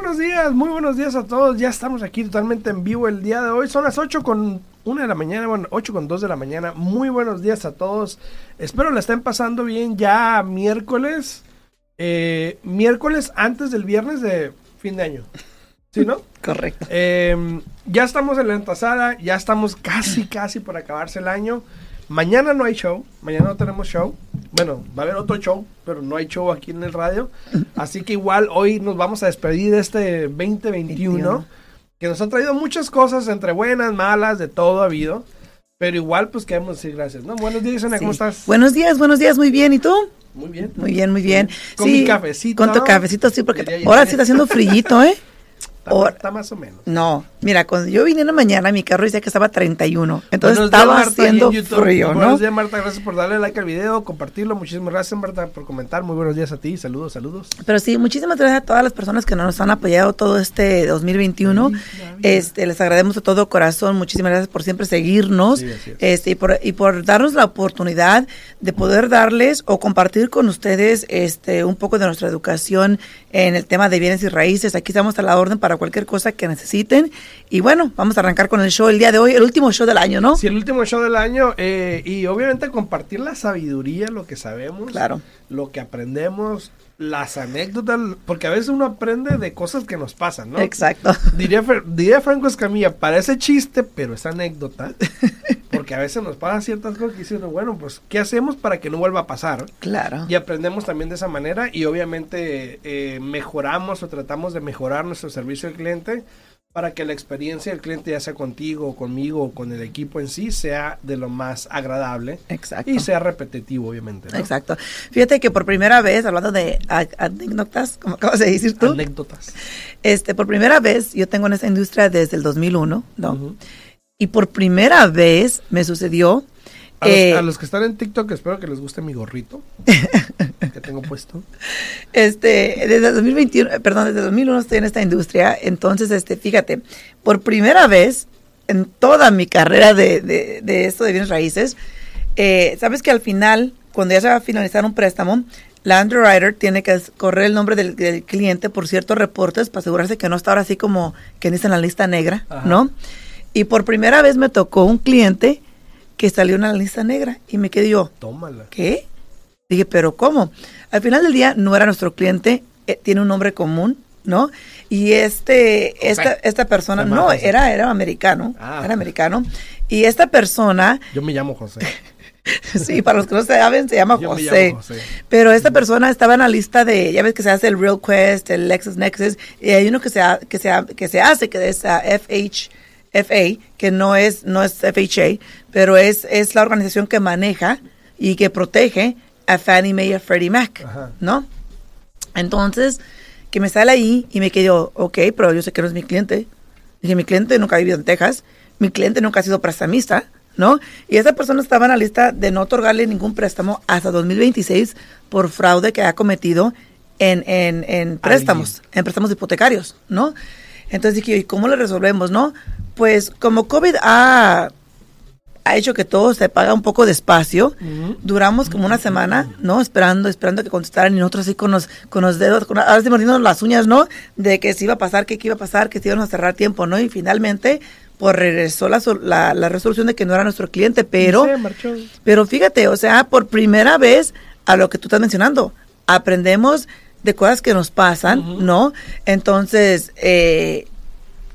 buenos días, muy buenos días a todos. Ya estamos aquí totalmente en vivo el día de hoy. Son las 8 con 1 de la mañana, bueno, 8 con 2 de la mañana. Muy buenos días a todos. Espero la estén pasando bien ya miércoles. Eh, miércoles antes del viernes de fin de año. ¿Sí, no? Correcto. Eh, ya estamos en la entasada, ya estamos casi, casi por acabarse el año. Mañana no hay show, mañana no tenemos show. Bueno, va a haber otro show, pero no hay show aquí en el radio. Así que igual hoy nos vamos a despedir de este 2021, 21. que nos ha traído muchas cosas, entre buenas, malas, de todo ha habido. Pero igual, pues queremos decir gracias, ¿no? Buenos días, Ana, ¿cómo Sí. estás? Buenos días, buenos días, muy bien. ¿Y tú? Muy bien. Muy bien, muy bien. Con mi cafecito, Con tu cafecito, sí, porque ahora sí está haciendo frillito, ¿eh? Está, más o menos. No, mira, cuando yo vine en la mañana, mi carro decía que estaba 31. Entonces Buenos días, estaba Marta, haciendo YouTube. frío, ¿no? Buenos días, Marta. Gracias por darle like al video, compartirlo. Muchísimas gracias, Marta, por comentar. Muy buenos días a ti. Saludos, saludos. Pero sí, muchísimas gracias a todas las personas que nos han apoyado todo este 2021. Este, les agradecemos de todo corazón. Muchísimas gracias por siempre seguirnos. Sí, es. Este, y por, y por darnos la oportunidad de poder darles o compartir con ustedes este un poco de nuestra educación en el tema de bienes y raíces. Aquí estamos a la orden para cualquier cosa que necesiten. Y bueno, vamos a arrancar con el show el día de hoy, el último show del año, ¿no? Sí, el último show del año eh, y obviamente compartir la sabiduría, lo que sabemos, Claro. lo que aprendemos, las anécdotas, porque a veces uno aprende de cosas que nos pasan, ¿no? Exacto. Diría, diría Franco Escamilla, parece chiste, pero es anécdota, porque a veces nos pasan ciertas cosas que dicen, bueno, pues, ¿qué hacemos para que no vuelva a pasar? Claro. Y aprendemos también de esa manera y obviamente eh, mejoramos o tratamos de mejorar nuestro servicio al cliente para que la experiencia del cliente, ya sea contigo, conmigo o con el equipo en sí, sea de lo más agradable Exacto. y sea repetitivo, obviamente. ¿no? Exacto. Fíjate que por primera vez, hablando de anécdotas, como acabas de decir tú, Anécdotas. este, por primera vez, yo tengo en esta industria desde el 2001, ¿no? Ujú. Y por primera vez me sucedió, A, los, eh, a los que están en TikTok, espero que les guste mi gorrito que tengo puesto. este, desde el 2021, eh, perdón, desde el 2001 estoy en esta industria, entonces, este, fíjate, por primera vez en toda mi carrera de, de, de esto de bienes raíces, eh, sabes que al final, cuando ya se va a finalizar un préstamo, la underwriter tiene que correr el nombre del, del cliente por ciertos reportes para asegurarse que no está ahora así como que dice en la lista negra, Ajá. ¿no? Y por primera vez me tocó un cliente que salió en la lista negra y me quedé yo, Tómala. ¿qué? Dije, pero ¿cómo? Al final del día no era nuestro cliente, eh, tiene un nombre común, ¿no? Y este, esta, esta persona, no, José. era, era americano, Ah. era americano. Y esta persona, Yo me llamo José. sí, para los que no saben, se llama Yo me José. llamo José. Pero esta persona estaba en la lista de, ya ves que se hace el Real Quest, el Lexus Nexus, y hay uno que se, ha- que se, ha- que se hace, que es ah, FH, FA, que no es, no es FHA, pero es, es la organización que maneja y que protege a Fannie Mae y a Freddie Mac, Ajá. ¿no? Entonces, que me sale ahí y me quedo, ok, pero yo sé que no es mi cliente. Dije, mi cliente nunca ha vivido en Texas, mi cliente nunca ha sido prestamista, ¿no? Y esa persona estaba en la lista de no otorgarle ningún préstamo hasta 2026 por fraude que ha cometido en, en, en préstamos, en préstamos hipotecarios, ¿no? Entonces dije, ¿y cómo le resolvemos, no? Pues como COVID ha, ha hecho que todo se paga un poco despacio, Ujú. duramos como una semana, ¿no? Esperando, esperando que contestaran y nosotros así con los, con los dedos, con, ahora sí mordiendo las uñas, ¿no? De que si iba a pasar, que qué iba a pasar, que si iban a cerrar tiempo, ¿no? Y finalmente, pues regresó la, la, la resolución de que no era nuestro cliente, pero... Se. Pero fíjate, o sea, por primera vez, a lo que tú estás mencionando, aprendemos de cosas que nos pasan. ¿no? Entonces, eh,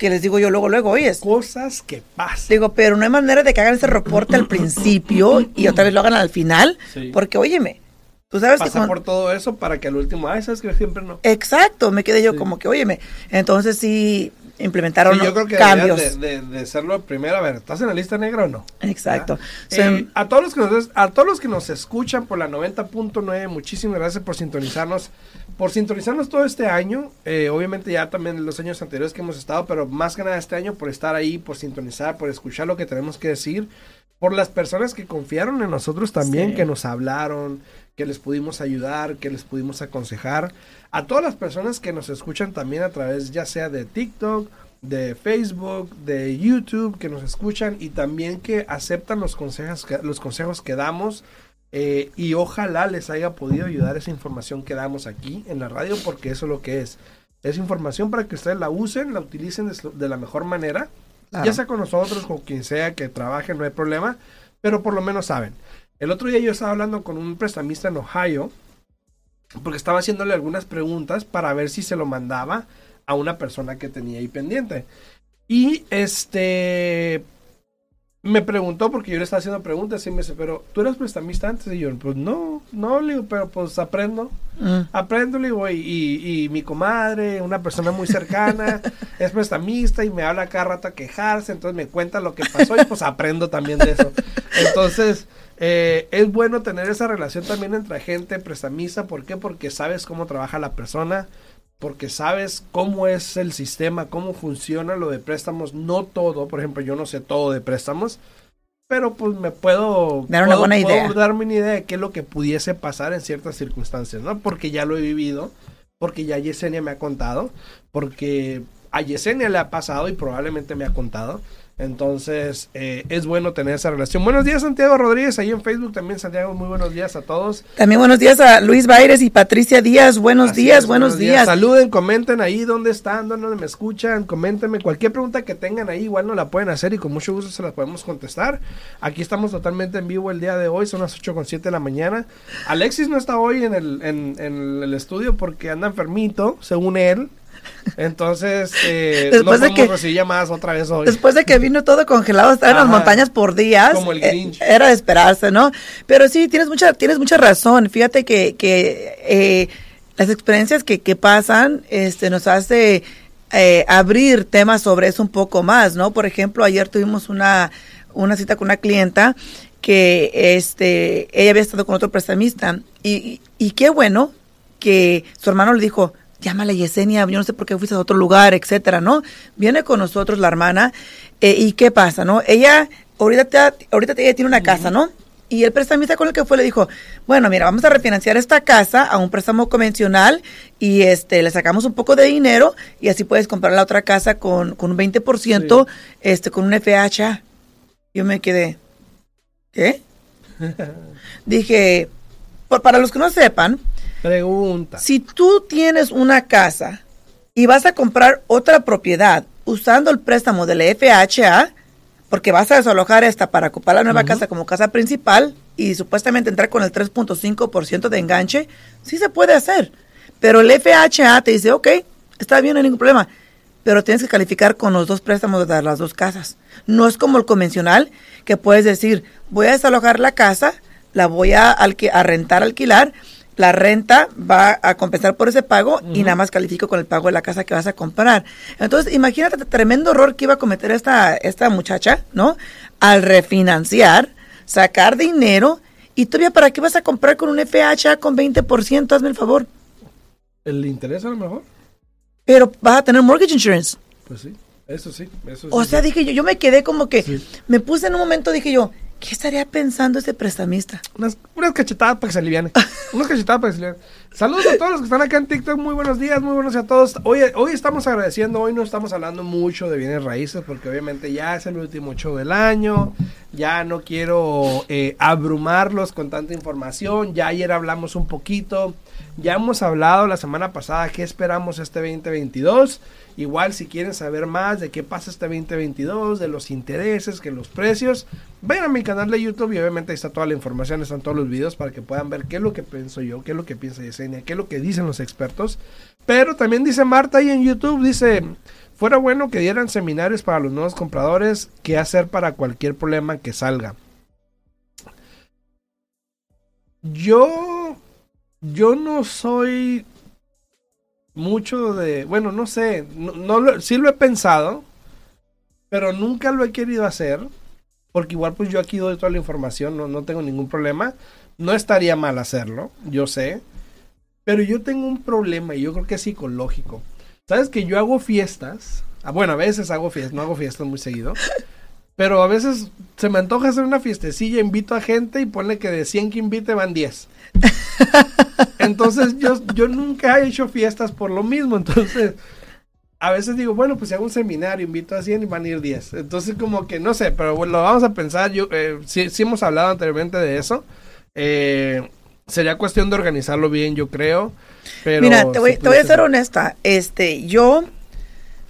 que les digo yo luego, luego, oyes. Cosas que pasan. Digo, pero no hay manera de que hagan ese reporte al principio y otra vez lo hagan al final, Sí. porque óyeme, tú sabes que Pasa con- por todo eso para que al último, ay, sabes que siempre no. Exacto, me quedé yo Sí. como que, óyeme, entonces sí implementaron Sí, yo creo que cambios. de, de, de serlo primero. A ver, ¿estás en la lista negra o no? Exacto. Eh, a, todos los que nos, a todos los que nos escuchan por la 90.9, muchísimas gracias por sintonizarnos. Por sintonizarnos todo este año. eh, obviamente ya también los años anteriores que hemos estado, pero más que nada este año por estar ahí, por sintonizar, por escuchar lo que tenemos que decir. Por las personas que confiaron en nosotros también, Sí. que nos hablaron, que les pudimos ayudar, que les pudimos aconsejar. A todas las personas que nos escuchan también a través ya sea de TikTok, de Facebook, de YouTube, que nos escuchan y también que aceptan los consejos que, los consejos que damos. eh, y ojalá les haya podido ayudar esa información que damos aquí en la radio, porque eso es lo que es. Es información para que ustedes la usen, la utilicen de, de la mejor manera. Claro. Ya sea con nosotros, con quien sea que trabaje, no hay problema. Pero por lo menos saben. El otro día yo estaba hablando con un prestamista en Ohio. Porque estaba haciéndole algunas preguntas para ver si se lo mandaba a una persona que tenía ahí pendiente. Y este me preguntó porque yo le estaba haciendo preguntas y me dice, pero tú eras prestamista antes y yo, pues no, no, le digo, pero pues aprendo, Mm. aprendo, le digo, y, y- y mi comadre, una persona muy cercana, es prestamista y me habla cada rato a quejarse, entonces me cuenta lo que pasó y pues aprendo también de eso. Entonces, eh, es bueno tener esa relación también entre gente prestamista, ¿por qué? Porque sabes cómo trabaja la persona, porque sabes cómo es el sistema, cómo funciona lo de préstamos, no todo, por ejemplo, yo no sé todo de préstamos, pero pues me puedo Dar una puedo- buena puedo idea. darme una idea de qué es lo que pudiese pasar en ciertas circunstancias, ¿no? Porque ya lo he vivido, porque ya Yesenia me ha contado, porque a Yesenia le ha pasado y probablemente me ha contado. Entonces, eh, es bueno tener esa relación. Buenos días, Santiago Rodríguez, ahí en Facebook también, Santiago, muy buenos días a todos. También buenos días a Luis Baires y Patricia Díaz. Buenos Así días, es, buenos días. Saluden, comenten ahí dónde están, dónde me escuchan, coméntenme cualquier pregunta que tengan ahí, igual no la pueden hacer y con mucho gusto se las podemos contestar. Aquí estamos totalmente en vivo el día de hoy, son las 8 con 7 de la mañana. Alexis no está hoy en el, en, en el estudio porque anda enfermito, según él. Entonces, eh, Después no de que- recibir llamadas otra vez hoy. Después de que vino todo congelado, estaba en las montañas por días. Como el eh, Grinch. era de esperarse, ¿no? Pero sí, tienes mucha, tienes mucha razón. Fíjate que, que eh, las experiencias que, que pasan este, nos hace eh, abrir temas sobre eso un poco más, ¿no? Por ejemplo, ayer tuvimos una, una cita con una clienta que este, ella había estado con otro prestamista y, y, y qué bueno que su hermano le dijo, llámale Yesenia, yo no sé por qué fuiste a otro lugar, etcétera, ¿no? Viene con nosotros la hermana, eh, y qué pasa, ¿no? Ella, ahorita, te- ahorita ella tiene una casa, ¿no? Y el prestamista con el que fue le dijo, bueno, mira, vamos a refinanciar esta casa a un préstamo convencional y este le sacamos un poco de dinero y así puedes comprar la otra casa con, con un 20%, este, con un FHA. Yo me quedé, ¿qué? Dije, por- para los que no sepan, Pregunta. si tú tienes una casa y vas a comprar otra propiedad usando el préstamo del FHA, porque vas a desalojar esta para ocupar la nueva casa como casa principal y supuestamente entrar con el 3.5% de enganche, sí se puede hacer. Pero el FHA te dice, ok, está bien, no hay ningún problema. Pero tienes que calificar con los dos préstamos de las dos casas. No es como el convencional, que puedes decir, voy a desalojar la casa, la voy a, a rentar, alquilar, la renta va a compensar por ese pago y nada más califico con el pago de la casa que vas a comprar. Entonces, imagínate el tremendo error que iba a cometer esta, esta muchacha, ¿no? Al refinanciar, sacar dinero y todavía para qué vas a comprar con un FHA con 20%, hazme el favor. ¿El interés a lo mejor? Pero vas a tener mortgage insurance. Pues sí, eso sí. Eso O sí, sea, sí. dije yo, yo me quedé como que, Sí. me puse en un momento, dije yo, ¿qué estaría pensando este prestamista? Unas, unas cachetadas para que se aliviane. unas cachetadas para que se aliviane. Saludos a todos los que están acá en TikTok. Muy buenos días, muy buenos días a todos. Hoy, hoy estamos agradeciendo, hoy no estamos hablando mucho de bienes raíces porque obviamente ya es el último show del año. Ya no quiero eh, abrumarlos con tanta información. Ya ayer hablamos un poquito. Ya hemos hablado la semana pasada qué esperamos este 2022. Igual si quieren saber más de qué pasa este 2022, de los intereses, que los precios, vayan a mi canal de YouTube y obviamente ahí está toda la información, están todos los videos para que puedan ver qué es lo que pienso yo, qué es lo que piensa Yesenia, qué es lo que dicen los expertos. Pero también dice Marta ahí en YouTube, dice, fuera bueno que dieran seminarios para los nuevos compradores, qué hacer para cualquier problema que salga. Yo, yo no soy mucho de, bueno, no sé, no, lo- sí lo he pensado, pero nunca lo he querido hacer, porque igual pues yo aquí doy toda la información, no, no tengo ningún problema, no estaría mal hacerlo, yo sé, pero yo tengo un problema y yo creo que es psicológico. ¿Sabes que yo hago fiestas? Ah, bueno, a veces hago fiestas, no hago fiestas muy seguido. Pero a veces se me antoja hacer una fiestecilla, invito a gente y ponle que de 100 que invite van 10. Entonces yo, yo nunca he hecho fiestas por lo mismo. Entonces a veces digo, bueno, pues si hago un seminario, invito a 100 y van a ir 10. Entonces como que no sé, pero bueno, lo vamos a pensar. Yo, eh, sí, sí hemos hablado anteriormente de eso. Eh, sería cuestión de organizarlo bien, yo creo. Pero Mira, te voy, te voy a ser honesta. Este, yo,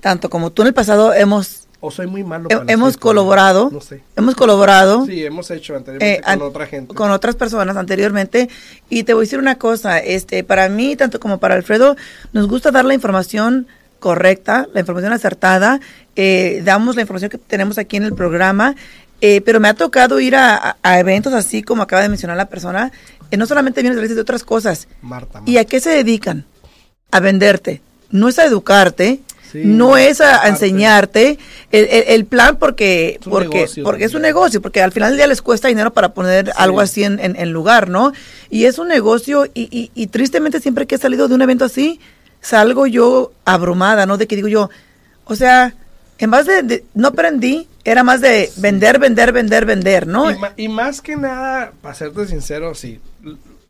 tanto como tú en el pasado, hemos, O soy muy malo. para hemos colaborado, No sé. hemos colaborado Sí, hemos hecho anteriormente eh, con an- otra gente. con otras personas anteriormente. Y te voy a decir una cosa, este, para mí, tanto como para Alfredo, nos gusta dar la información correcta, la información acertada, eh, damos la información que tenemos aquí en el programa, eh, pero me ha tocado ir a, eventos así como acaba de mencionar la persona, eh, no solamente vienes de otras cosas. Marta. ¿Y a qué se dedican? A venderte. No es a educarte, Sí, no es a, enseñarte el, el- el plan porque, Es un porque, negocio porque es un negocio, porque al final del día les cuesta dinero para poner algo así en, en- en lugar, ¿no? Y es un negocio y, y- y tristemente siempre que he salido de un evento así, salgo yo abrumada, ¿no? De que digo yo, o sea, en vez de, de- no aprendí, era más de vender, vender, vender, vender, ¿no? Y, más que nada, para serte sincero, sí.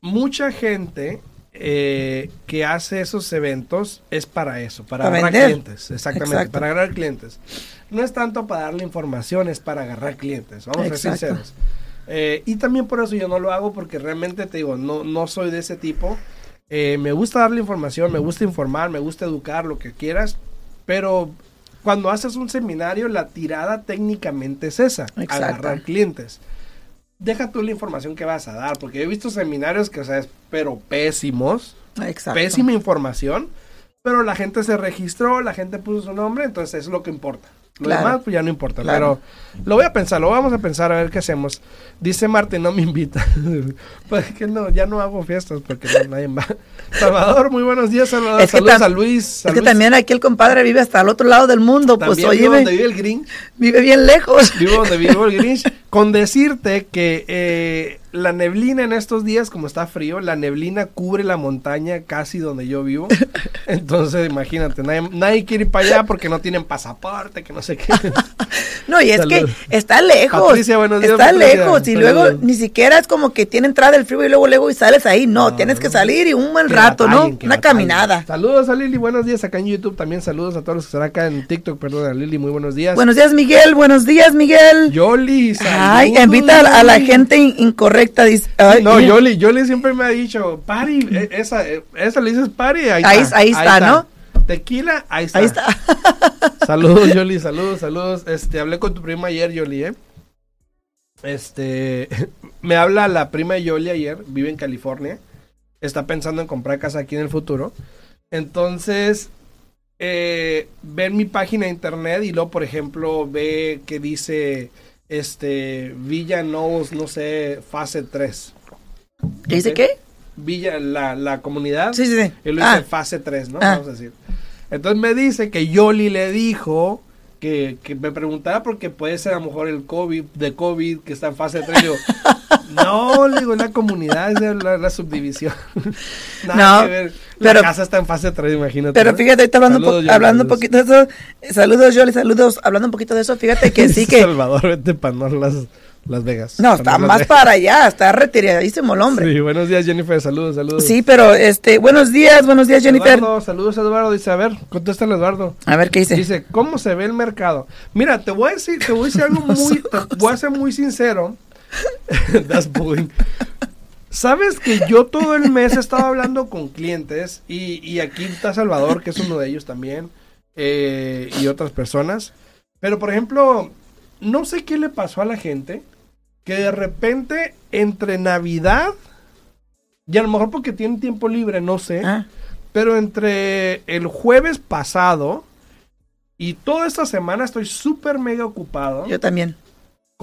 Mucha gente eh, que hace esos eventos es para eso, para Para agarrar vender. clientes. Exactamente, Exacto. para agarrar clientes. No es tanto para darle información, es para agarrar clientes. Vamos a ser sinceros. Eh, y también por eso yo no lo hago, porque realmente te digo, no, no soy de ese tipo. Eh, me gusta darle información, me gusta informar, me gusta educar, lo que quieras, pero cuando haces un seminario, la tirada técnicamente es esa, Exacto. agarrar clientes. Deja tú la información que vas a dar, porque he visto seminarios que, o sea, es, pero pésimos, Exacto. pésima información, pero la gente se registró, la gente puso su nombre, entonces eso es lo que importa. Lo Claro. demás, pues ya no importa. Claro. Pero lo voy a pensar, lo vamos a pensar a ver qué hacemos. Dice Martín, no me invita. pues que no, ya no hago fiestas porque no, nadie va. Salvador, muy buenos días, Salvador. Es que Saludos a Luis. a Es que Luis. también aquí el compadre vive hasta el otro lado del mundo, pues También oye, vivo donde vive el Grinch. vive bien lejos. Vivo donde vivo el Grinch. Con decirte que eh, la neblina en estos días, como está frío, la neblina cubre la montaña casi donde yo vivo. Entonces, imagínate, nadie, nadie quiere ir para allá porque no tienen pasaporte, que no sé qué. No, y es Saludos. que está lejos. Patricia, buenos días, Está Patricia. lejos. Y Saludos. luego ni siquiera es como que tiene entrada el frío y luego, luego y sales ahí. No, No, tienes que salir y un buen Que rato, batallen, ¿no? Una batallen. caminada. Saludos a Lili, buenos días acá en YouTube. También saludos a todos los que están acá en TikTok. Perdón, a Lili, muy buenos días. Buenos días, Miguel. Buenos días, Miguel. Yoli, Ay, invita a, a la gente in- incorrecta. Dice, ay, No. Yoli, Yoli siempre me ha dicho, Pari, eh, esa, eh, esa le dices Pari, ahí, Ahí- está. ahí está, ¿no? Tequila, ahí está. Ahí está. Saludos, Yoli, saludos, saludos. Este, hablé con tu prima ayer, Yoli, ¿eh? Este, me habla la prima de Yoli ayer, vive en California. Está pensando en comprar casa aquí en el futuro. Entonces, eh, ve en mi página de internet y luego, por ejemplo, ve que dice, este, Villa Knowles, no sé, fase 3. ¿Qué dice qué? Villa, la, la comunidad. Sí, sí, sí. Y lo dice Ah, fase 3, ¿no? Ah. Vamos a decir. Entonces me dice que Yoli le dijo que, que me preguntara porque puede ser a lo mejor el COVID, de COVID, que está en fase 3. Digo, no, le digo, la comunidad es la, la subdivisión. Nada No, que ver. La pero- casa está en fase 3, imagínate. Pero fíjate, ahorita hablando, un po- hablando un poquito de eso. Saludos, Yoli, saludos. Hablando un poquito de eso, fíjate que sí que. Salvador, vete para no las, las Vegas. No, está más Vegas. para allá, está retiradísimo el hombre. Sí, buenos días, Jennifer. Saludos, saludos. Sí, pero este, buenos días, buenos días, Jennifer. Eduardo, saludos, Eduardo. Dice, a ver, contéstale, Eduardo. A ver qué dice. Dice, ¿cómo se ve el mercado? Mira, te voy a decir, te voy a decir algo muy, te voy a ser muy sincero. That's bullying. Sabes que yo todo el mes he estado hablando con clientes y, y aquí está Salvador, que es uno de ellos también, eh, y otras personas. Pero, por ejemplo, no sé qué le pasó a la gente que de repente entre Navidad, y a lo mejor porque tienen tiempo libre, no sé, Ah, pero entre el jueves pasado y toda esta semana estoy súper mega ocupado yo también.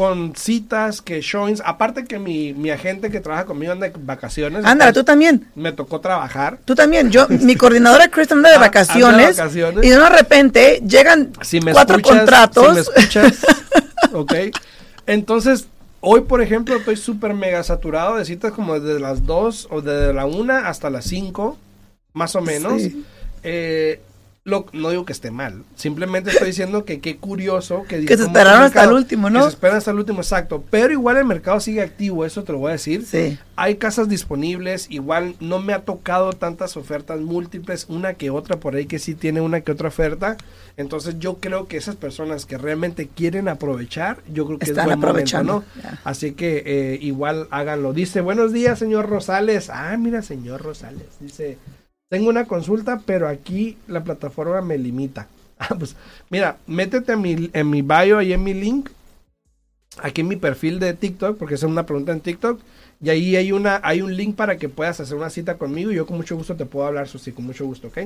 Con citas, que showings. Aparte que mi, mi agente que trabaja conmigo anda de vacaciones. Ándale, tú también. Me tocó trabajar. Tú también. Yo, mi coordinadora Chris anda de Ah, anda de vacaciones. vacaciones. Y de repente llegan Si me cuatro escuchas, contratos. Si me escuchas, ok. Entonces, hoy, por ejemplo, estoy súper mega saturado de citas como desde las 2 o desde la 1 hasta las 5, más o menos. Sí. Eh, lo- no digo que esté mal, simplemente estoy diciendo que qué curioso que, Que se esperaron el hasta el último, ¿no? Que se esperan hasta el último, exacto. Pero igual el mercado sigue activo, eso te lo voy a decir. Sí. Hay casas disponibles, igual no me ha tocado tantas ofertas múltiples, una que otra por ahí que sí tiene una que otra oferta. Entonces yo creo que esas personas que realmente quieren aprovechar, yo creo que Están es buen aprovechando, momento, ¿no? Así que eh, igual háganlo. Dice, buenos días, señor Rosales. Ah, mira, señor Rosales. Dice, Tengo una consulta, pero aquí la plataforma me limita. Ah, pues, mira, métete en mi, en mi bio y en mi link. Aquí en mi perfil de TikTok, porque es una pregunta en TikTok. Y ahí hay, una, hay un link para que puedas hacer una cita conmigo. Y yo con mucho gusto te puedo hablar, Susi, con mucho gusto, ¿ok?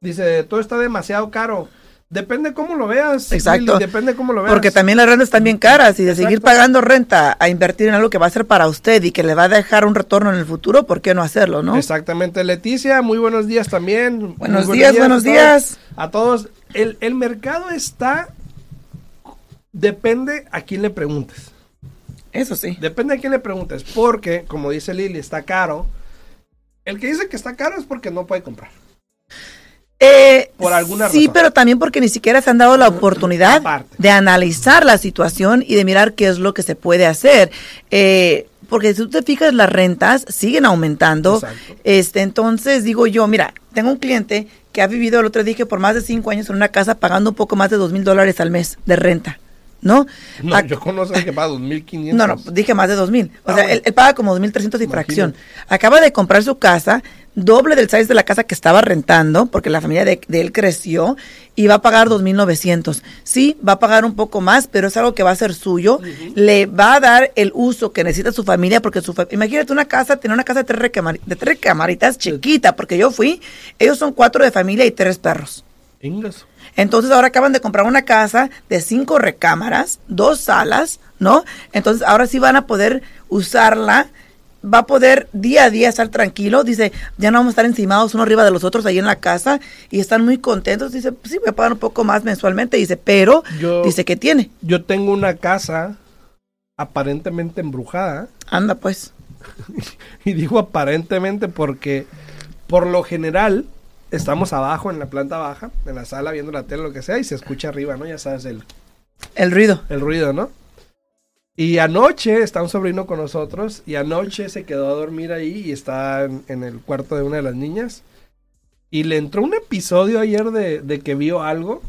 Dice, todo está demasiado caro. Depende cómo lo veas. Exacto. Lili, depende cómo lo veas. Porque también las rentas están bien caras y de seguir pagando renta a invertir en algo que va a ser para usted y que le va a dejar un retorno en el futuro, ¿por qué no hacerlo, no? Exactamente, Leticia, muy buenos días también. Buenos Muy días, buenos a todos. días. A todos. El, el mercado está. Depende a quién le preguntes. Eso sí. Depende a quién le preguntes. Porque, como dice Lili, está caro. El que dice que está caro es porque no puede comprar. Eh, Por alguna sí, razón. pero también porque ni siquiera se han dado la oportunidad Aparte. de analizar la situación y de mirar qué es lo que se puede hacer. Eh, porque si tú te fijas, las rentas siguen aumentando. Exacto. Este, entonces digo yo, mira, tengo un cliente que ha vivido, el otro día dije, por más de cinco años en una casa pagando un poco más de dos mil dólares al mes de renta, ¿no? No, Ac- yo conozco que paga 2.500. no, no, dije más de dos mil. O Ah, sea, bueno. él, él paga como dos mil trescientos y Imagínate. fracción. Acaba de comprar su casa, doble del size de la casa que estaba rentando, porque la familia de, de él creció, y va a pagar dos mil novecientos. Sí, va a pagar un poco más, pero es algo que va a ser suyo. Le va a dar el uso que necesita su familia, porque su fa- imagínate una casa, tener una casa de tres, recamar- de tres camaritas chiquita, porque yo fui, ellos son cuatro de familia y tres perros. Ingas. Entonces ahora acaban de comprar una casa de cinco recámaras, dos salas, ¿no? Entonces ahora sí van a poder usarla, va a poder día a día estar tranquilo. Dice, ya no vamos a estar encimados uno arriba de los otros ahí en la casa y están muy contentos. Dice, pues sí, voy a pagar un poco más mensualmente. Dice, pero, Yo- dice que tiene. Yo tengo una casa aparentemente embrujada. Anda pues. Y digo aparentemente porque por lo general estamos abajo en la planta baja, en la sala viendo la tele, lo que sea, y se escucha arriba, ¿no? Ya sabes el, El ruido. el ruido, ¿no? Y anoche está un sobrino con nosotros y anoche se quedó a dormir ahí y está en, en el cuarto de una de las niñas. Y le entró un episodio ayer de, de que vio algo.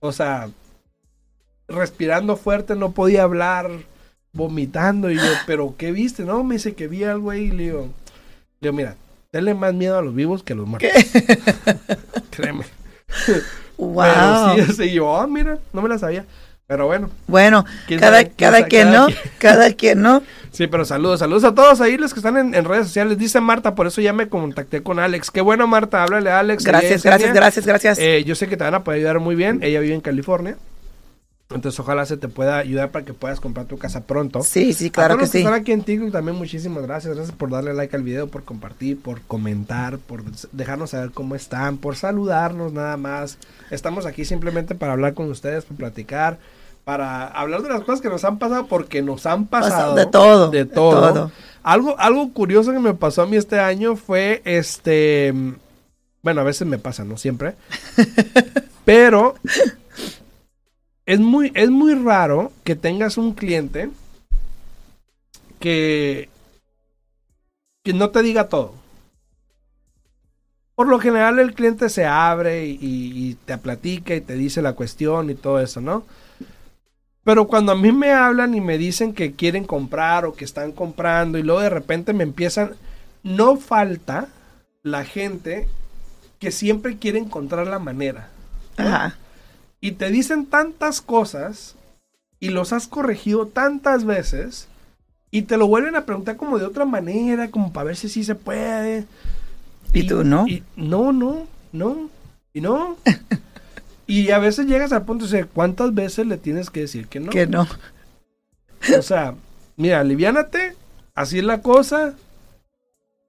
O sea, respirando fuerte, no podía hablar, vomitando. Y yo, ¿pero qué viste? No, me dice que vi algo ahí. Y le digo, le digo, mira, tenle más miedo a los vivos que a los muertos. Créeme. Wow. Pero sí, sí, yo, ah, mira, no me la sabía. Pero bueno, Bueno, ¿Quién cada, cada quien, ¿no? quien. Cada quien, ¿no? Sí, pero saludos, saludos a todos ahí los que están en, en redes sociales. Dice Marta, por eso ya me contacté con Alex. Qué bueno, Marta, háblale a Alex. Gracias, gracias, gracias, gracias. Eh, yo sé que te van a poder ayudar muy bien. Ella vive en California. Entonces, ojalá se te pueda ayudar para que puedas comprar tu casa pronto. sí, sí, a claro todos que los que sí. están aquí en TikTok también muchísimas gracias. Gracias por darle like al video, por compartir, por comentar, por dejarnos saber cómo están, por saludarnos nada más. Estamos aquí simplemente para hablar con ustedes, para platicar, para hablar de las cosas que nos han pasado porque nos han pasado. de todo, De de todo. todo. Algo, algo curioso que me pasó a mí este año fue este... Bueno, a veces me pasa, no siempre. Pero es muy, es muy raro que tengas un cliente que, que no te diga todo. Por lo general el cliente se abre y, te platica y te dice la cuestión y todo eso, ¿no? Pero cuando a mí me hablan y me dicen que quieren comprar o que están comprando y luego de repente me empiezan, no falta la gente que siempre quiere encontrar la manera. Ajá. Y te dicen tantas cosas y los has corregido tantas veces y te lo vuelven a preguntar como de otra manera, como para ver si sí se puede. ¿Y tú no? y no, no, no, y no. y a veces llegas al punto de decir, ¿cuántas veces le tienes que decir que no? Que no. O sea, mira, aliviánate, así es la cosa,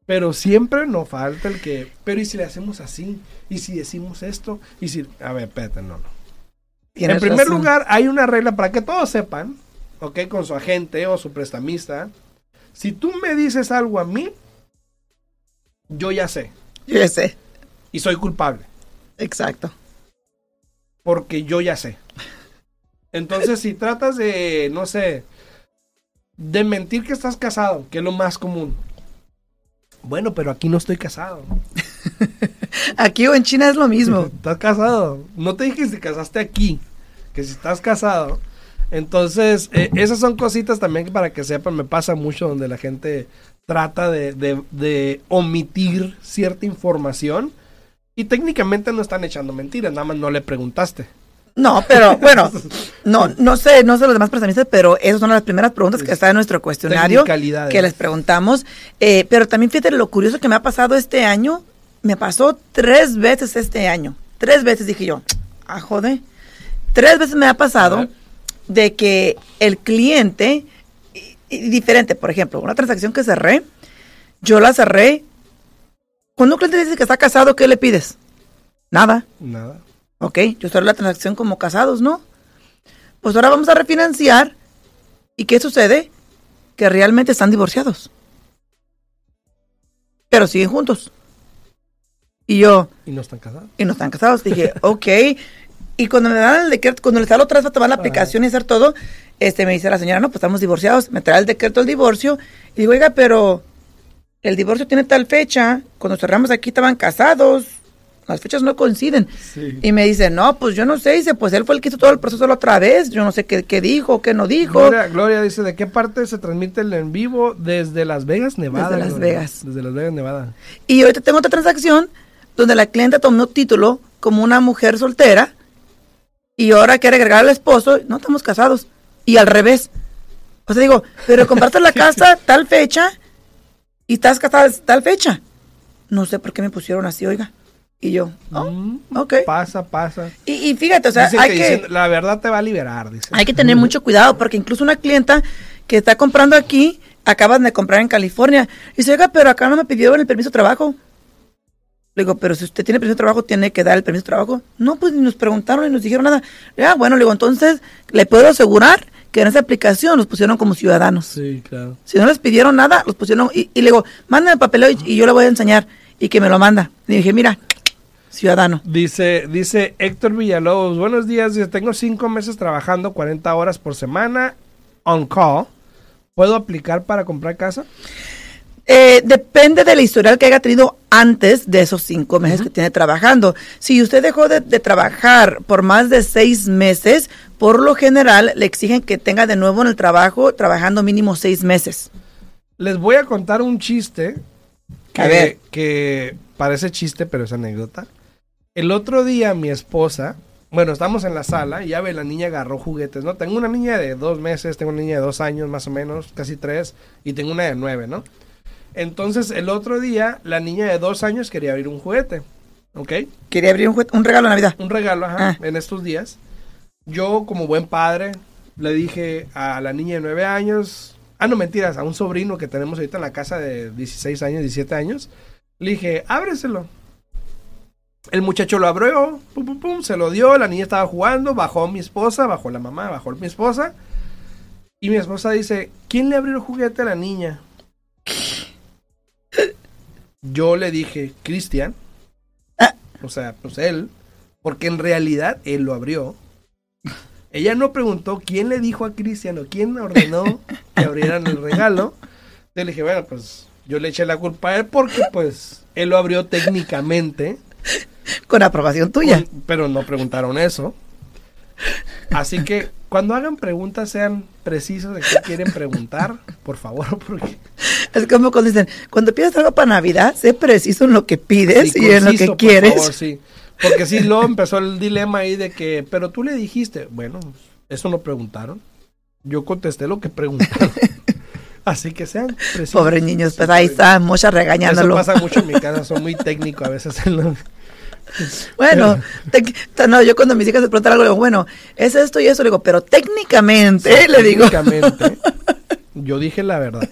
pero siempre no falta el que, pero ¿y si le hacemos así? ¿Y si decimos esto? ¿Y si, a ver, espérate, no, no. En primer razón. lugar, hay una regla para que todos sepan, ¿ok? Con su agente o su prestamista. Si tú me dices algo a mí, yo ya sé Yo ya sé. y soy culpable, Exacto. porque yo ya sé. Entonces, si tratas de, no sé, de mentir que estás casado, que es lo más común. Bueno, pero aquí no estoy casado. Aquí o en China es lo mismo. Estás casado. No te dije si te casaste aquí. Que si estás casado. Entonces, eh, esas son cositas también que para que sepan. Me pasa mucho donde la gente trata de, de- de omitir cierta información y técnicamente no están echando mentiras, nada más no le preguntaste. No, pero bueno, no, no sé, no sé los demás prestamistas, pero esas son las primeras preguntas que está en nuestro cuestionario que les preguntamos. Eh, pero también fíjate lo curioso que me ha pasado este año. Me pasó tres veces este año. Tres veces dije yo, ah, joder. Tres veces me ha pasado de que el cliente, y- y diferente, por ejemplo, una transacción que cerré, yo la cerré. Cuando un cliente dice que está casado, ¿qué le pides? Nada. Nada. Ok, yo cerré la transacción como casados, ¿no? Pues ahora vamos a refinanciar. ¿Y qué sucede? Que realmente están divorciados. Pero siguen juntos. Y yo, Y no están casados. y no están casados. Dije, ok. Y cuando me dan el decreto, cuando les da otra vez a tomar la aplicación y hacer todo, este me dice la señora, no, pues estamos divorciados. Me trae el decreto del divorcio. Y digo, oiga, pero el divorcio tiene tal fecha. Cuando cerramos aquí estaban casados. Las fechas no coinciden. Sí. Y me dice, no, pues yo no sé. Dice, pues él fue el que hizo todo el proceso la otra vez. Yo no sé qué, qué dijo, qué no dijo. Gloria, Gloria dice, ¿de qué parte se transmite el en vivo? Desde Las Vegas, Nevada. Desde Las Gloria. Vegas. Desde Las Vegas, Nevada. Y ahorita tengo otra transacción donde la clienta tomó título como una mujer soltera y ahora quiere agregar al esposo. No estamos casados. Y al revés. O sea, digo, pero compartes la casa tal fecha y estás casada tal fecha. No sé por qué me pusieron así, oiga. Y yo, oh, Mm, ok. Pasa, pasa. Y, y fíjate, o sea, Dicen hay que que... dicen, la verdad te va a liberar, dice. Hay que tener mucho cuidado porque incluso una clienta que está comprando aquí, acaban de comprar en California, y dice, oiga, pero acá no me pidieron el permiso de trabajo. Le digo, pero si usted tiene permiso de trabajo, tiene que dar el permiso de trabajo. No, pues ni nos preguntaron ni nos dijeron nada. Ya, bueno, le digo, entonces, le puedo asegurar que en esa aplicación los pusieron como ciudadanos. Sí, claro. Si no les pidieron nada, los pusieron, y, y le digo, mándame el papeleo y, y yo le voy a enseñar, y que me lo manda. Le dije, mira, ciudadano. Dice, dice Héctor Villalobos, buenos días, dice, tengo cinco meses trabajando 40 horas por semana on call. ¿Puedo aplicar para comprar casa? Eh, depende del historial que haya tenido antes de esos cinco meses que tiene trabajando. Si usted dejó de, de trabajar por más de seis meses, por lo general le exigen que tenga de nuevo en el trabajo trabajando mínimo seis meses. Les voy a contar un chiste que, A ver. que parece chiste, pero es anécdota. El otro día mi esposa, bueno, estamos en la sala y ya ve, la niña agarró juguetes, ¿no? Tengo una niña de dos meses, tengo una niña de dos años más o menos, casi tres, y tengo una de nueve, ¿no? Entonces el otro día la niña de dos años quería abrir un juguete, ¿ok? Quería abrir un, regalo de Navidad. un regalo ajá, Ah. en estos días. Yo, como buen padre, le dije a la niña de 9 años, ah, no mentiras, a un sobrino que tenemos ahorita en la casa de 16 años, 17 años, le dije, ábreselo. El muchacho lo abrió, pum, pum, pum, se lo dio, la niña estaba jugando, bajó mi esposa, bajó la mamá, bajó mi esposa. Y mi esposa dice, ¿quién le abrió el juguete a la niña? Yo le dije, Cristian. O sea, pues él. Porque en realidad él lo abrió. Ella no preguntó quién le dijo a Cristian o quién ordenó que abrieran el regalo. Yo le dije, bueno, pues yo le eché la culpa a él porque pues él lo abrió técnicamente. Con aprobación tuya. con- pero no preguntaron eso. Así que cuando hagan preguntas sean precisos de qué quieren preguntar, por favor, porque Es como cuando dicen, cuando pides algo para Navidad, sé preciso en lo que pides Sí, y en lo que por quieres. favor, sí. Porque sí, luego empezó el dilema ahí de que, pero tú le dijiste, bueno, eso no preguntaron. Yo contesté lo que preguntaron. Así que sean precisos. Pobres niños, pues ahí pobre- está, mucha regañándolo. Eso pasa mucho en mi casa, son muy técnicos a veces. en lo- Bueno, no, yo cuando mis hijas me preguntan algo, le digo, bueno, es esto y eso, le digo, pero técnicamente, le digo. Técnicamente, yo dije la verdad.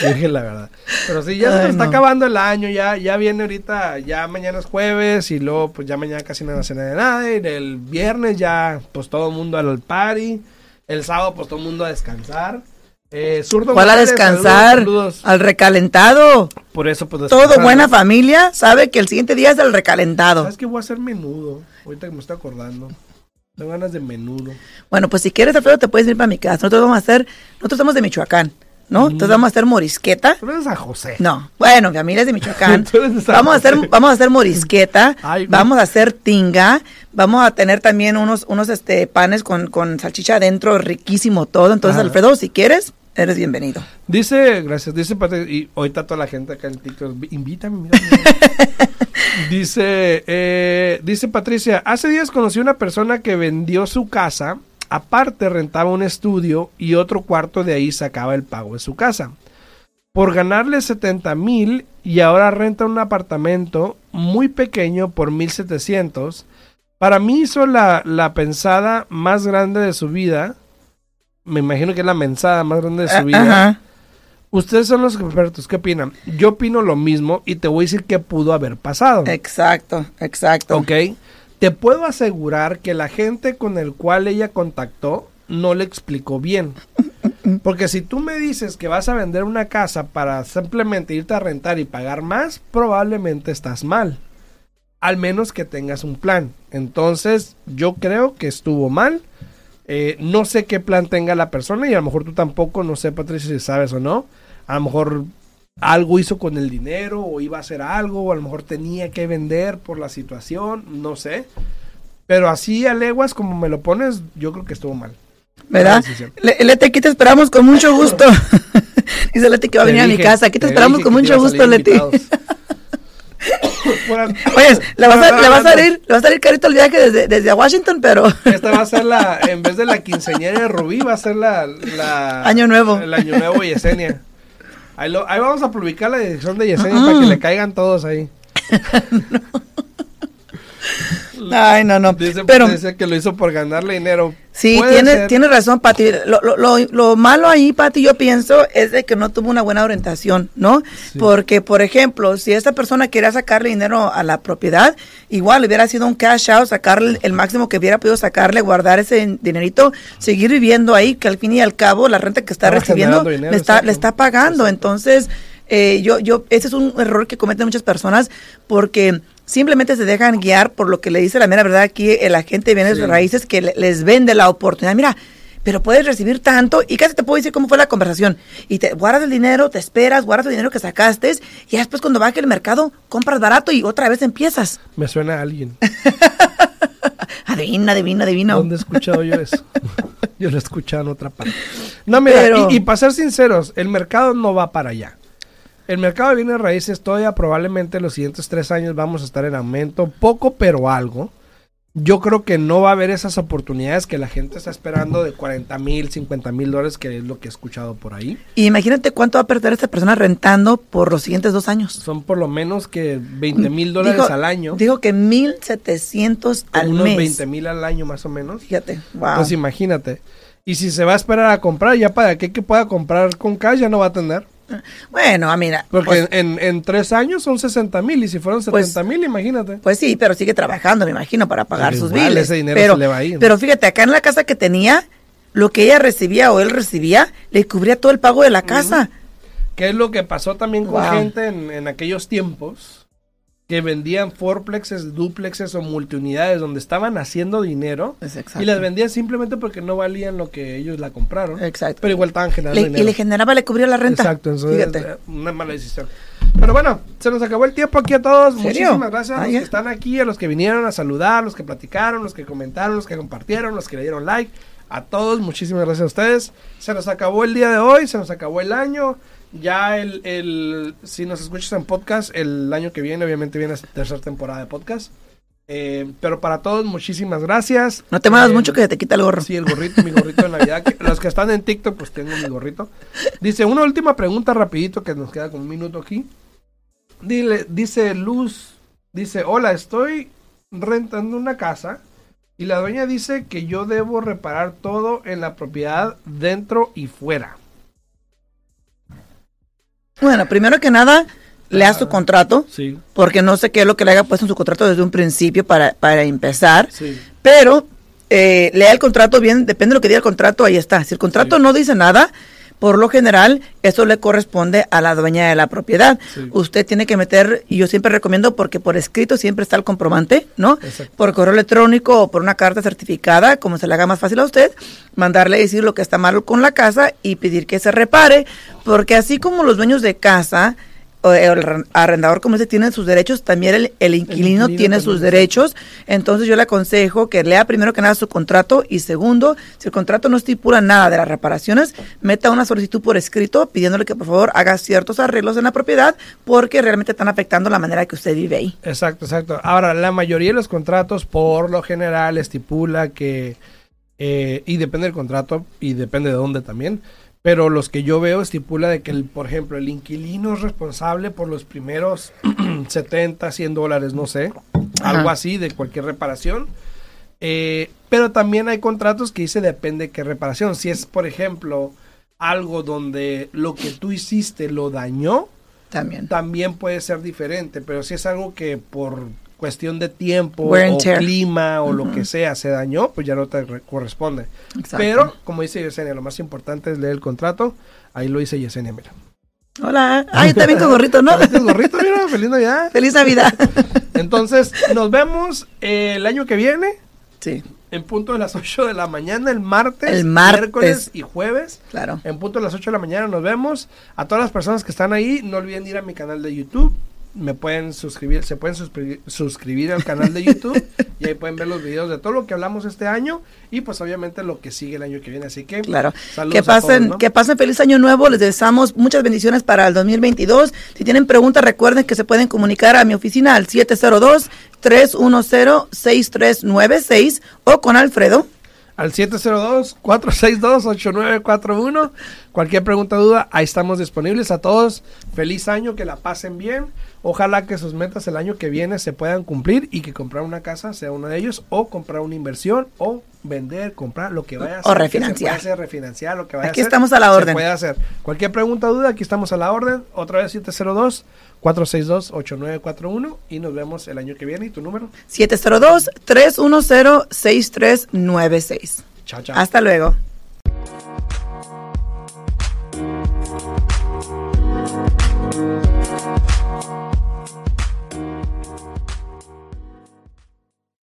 Yo dije la verdad. Pero sí, ya se nos está no. acabando el año, ya, ya viene ahorita, ya mañana es jueves y luego pues ya mañana casi no hace nada de nada. Y el viernes ya pues todo el mundo al party. El sábado pues todo el mundo a descansar. Eh, Zurdo ¿Cuál a descansar? saludos, saludos. Al recalentado. Por eso pues Todo buena familia sabe que el siguiente día es el recalentado. ¿Sabes qué voy a hacer menudo? Ahorita que me estoy acordando. Tengo ganas de menudo. Bueno, pues si quieres, Alfredo, te puedes ir para mi casa. Nosotros vamos a hacer, nosotros somos de Michoacán, ¿no? Mm. Entonces vamos a hacer morisqueta. Tú eres San José. No, bueno, mi familia es de Michoacán. Tú eres de San vamos a hacer, José. vamos a hacer morisqueta, Ay, vamos a hacer tinga, vamos a tener también unos, unos este panes con, con salchicha adentro, riquísimo todo. Entonces, Ajá. Alfredo, si quieres, eres bienvenido. Dice, gracias, dice Patricia, y ahorita toda la gente acá en TikTok, invítame, mira. dice, eh, dice Patricia, hace días conocí una persona que vendió su casa, aparte rentaba un estudio y otro cuarto de ahí sacaba el pago de su casa. Por ganarle 70 mil y ahora renta un apartamento muy pequeño por 1700. Para mí hizo la, la pensada más grande de su vida. Me imagino que es la mensada más grande de su vida. Ajá. Ustedes son los expertos, ¿qué opinan? Yo opino lo mismo y te voy a decir qué pudo haber pasado. Exacto, exacto. ¿Ok? Te puedo asegurar que la gente con el cual ella contactó no le explicó bien. Porque si tú me dices que vas a vender una casa para simplemente irte a rentar y pagar más, probablemente estás mal. Al menos que tengas un plan. Entonces, yo creo que estuvo mal. Eh, no sé qué plan tenga la persona y a lo mejor tú tampoco, no sé Patricia si sabes o no. A lo mejor algo hizo con el dinero o iba a hacer algo o a lo mejor tenía que vender por la situación, no sé. Pero así a leguas como me lo pones, yo creo que estuvo mal. ¿Verdad? Decisión. Le- Leti, aquí te esperamos con mucho gusto. Dice Leti que va a venir a mi casa. Aquí te, te esperamos con mucho gusto, Leti. Oye, le va, a, le, salir, le va a salir carito el viaje desde, desde Washington, pero Esta va a ser la, en vez de la quinceañera de Rubí, va a ser la, la- Año Nuevo. El año nuevo Yesenia. Ahí, lo- ahí vamos a publicar la dirección de Yesenia Mm. para que le caigan todos ahí. Ay, no, no. Dice, Pero dice que lo hizo por ganarle dinero. sí, tiene, tiene razón, Pati. Lo, lo, lo, lo malo ahí, Pati, yo pienso, es de que no tuvo una buena orientación, ¿no? Sí. Porque, por ejemplo, si esta persona quería sacarle dinero a la propiedad, igual hubiera sido un cash out, sacarle el máximo que hubiera podido sacarle, guardar ese dinerito, seguir viviendo ahí, que al fin y al cabo la renta que está recibiendo dinero, le, está, exacto. le está pagando. Entonces, eh, yo, yo, ese es un error que cometen muchas personas porque simplemente se dejan guiar por lo que le dice la mera verdad aquí el agente de bienes Sí. raíces que le- les vende la oportunidad. Mira, pero puedes recibir tanto y casi te puedo decir cómo fue la conversación. Y te guardas el dinero, te esperas, guardas el dinero que sacaste y después cuando baje el mercado compras barato y otra vez empiezas. Me suena a alguien. Adivina, adivina, adivina. ¿Dónde he escuchado yo eso? yo lo he escuchado en otra parte. No, mira, Pero- y, y para ser sinceros, el mercado no va para allá. El mercado de bienes raíces todavía probablemente los siguientes tres años vamos a estar en aumento, poco pero algo. Yo creo que no va a haber esas oportunidades que la gente está esperando de 40 mil, 50 mil dólares, que es lo que he escuchado por ahí. Y imagínate cuánto va a perder esta persona rentando por los siguientes dos años. Son por lo menos que 20 mil dólares Dijo- al año. Dijo que 1.700 como al unos mes. 20 mil al año más o menos. Fíjate, wow. Pues imagínate. Y si se va a esperar a comprar, ya para que que pueda comprar con cash ya no va a tener. Bueno, ah, mira, Porque pues, en, en tres años son 60 mil y si fueron Pues- 70 mil, imagínate. pues sí, pero sigue trabajando, me imagino, para pagar Pero sus igual, biles. ese dinero pero, se le va a ir. pero fíjate, acá en la casa que tenía, lo que ella recibía o él recibía, le cubría todo el pago de la casa. ¿Qué es lo que pasó también con Wow. gente en, en aquellos tiempos? Que vendían fourplexes, duplexes o multiunidades donde estaban haciendo dinero Es y las vendían simplemente porque no valían lo que ellos la compraron. Exacto. Pero igual estaban generando Le- dinero. y le generaba, le cubría la renta. Exacto, entonces Fíjate. eh, una mala decisión. Pero bueno, se nos acabó el tiempo aquí a todos. Muchísimas gracias a Ah, los ya. que están aquí, a los que vinieron a saludar, a los que platicaron, los que comentaron, los que compartieron, los que le dieron like. A todos, muchísimas gracias a ustedes. Se nos acabó el día de hoy, se nos acabó el año. Ya el, el si nos escuchas en podcast, el año que viene, obviamente viene la tercera temporada de podcast. Eh, pero para todos, muchísimas gracias. No te muevas Eh, mucho que te quita el gorro. Sí, el gorrito, mi gorrito de Navidad. que- los que están en TikTok, pues tengo mi gorrito. Dice, una última pregunta rapidito que nos queda como un minuto aquí. Dile, dice Luz, dice, hola, estoy rentando una casa y la dueña dice que yo debo reparar todo en la propiedad dentro y fuera. Bueno, primero que nada, lea su contrato, Sí, porque no sé qué es lo que le haya puesto en su contrato desde un principio para, para empezar. sí. Pero eh, lea el contrato bien, depende de lo que diga el contrato, ahí está. Si el contrato Sí. no dice nada, por lo general, eso le corresponde a la dueña de la propiedad. Sí. Usted tiene que meter, y yo siempre recomiendo, porque por escrito siempre está el comprobante, ¿no? Exacto. Por correo electrónico o por una carta certificada, como se le haga más fácil a usted, mandarle decir lo que está mal con la casa y pedir que se repare, porque así como los dueños de casa o el arrendador, como dice, tiene sus derechos, también el, el, inquilino, tiene sus derechos. Entonces yo le aconsejo que lea primero que nada su contrato y segundo, si el contrato no estipula nada de las reparaciones, meta una solicitud por escrito pidiéndole que por favor haga ciertos arreglos en la propiedad porque realmente están afectando la manera que usted vive ahí. Exacto, exacto. Ahora, la mayoría de los contratos por lo general estipula que, eh, y depende del contrato y depende de dónde también, pero los que yo veo estipula de que, el, por ejemplo, el inquilino es responsable por los primeros 70, 100 dólares, no sé, algo así de cualquier reparación. Eh, pero también hay contratos que dice depende de qué reparación. Si es, por ejemplo, algo donde lo que tú hiciste lo dañó, también, también puede ser diferente. Pero si es algo que por cuestión de tiempo o clima o lo que sea se dañó, pues ya no te corresponde. Pero, como dice Yesenia, lo más importante es leer el contrato. Ahí lo dice Yesenia, mira. Hola. Ay, también con gorrito, ¿no? Con gorrito, mira. Feliz Navidad. Feliz Navidad. Entonces, nos vemos el año que viene. Sí. En punto de las 8 de la mañana, el martes, el martes. miércoles y jueves. Claro. En punto de las 8 de la mañana nos vemos. A todas las personas que están ahí, no olviden ir a mi canal de YouTube me pueden suscribir, se pueden suscribir, al canal de YouTube y ahí pueden ver los videos de todo lo que hablamos este año y pues obviamente lo que sigue el año que viene. Así que claro, que pasen, que pasen feliz año nuevo, les deseamos muchas bendiciones para el 2022. Si tienen preguntas recuerden que se pueden comunicar a mi oficina al 702 310 6396 o con Alfredo al 702-462-8941. Cualquier pregunta o duda, ahí estamos disponibles a todos. Feliz año, que la pasen bien. Ojalá que sus metas el año que viene se puedan cumplir y que comprar una casa sea uno de ellos o comprar una inversión o vender, comprar lo que vaya a hacer. O refinanciar. hacer, refinanciar lo que vaya aquí a hacer. Estamos a la orden. Se puede hacer. Cualquier pregunta o duda, aquí estamos a la orden. Otra vez 702 462 8941 y nos vemos el año que viene. ¿Y tu número? 702 310 6396. Chao, chao. Hasta luego.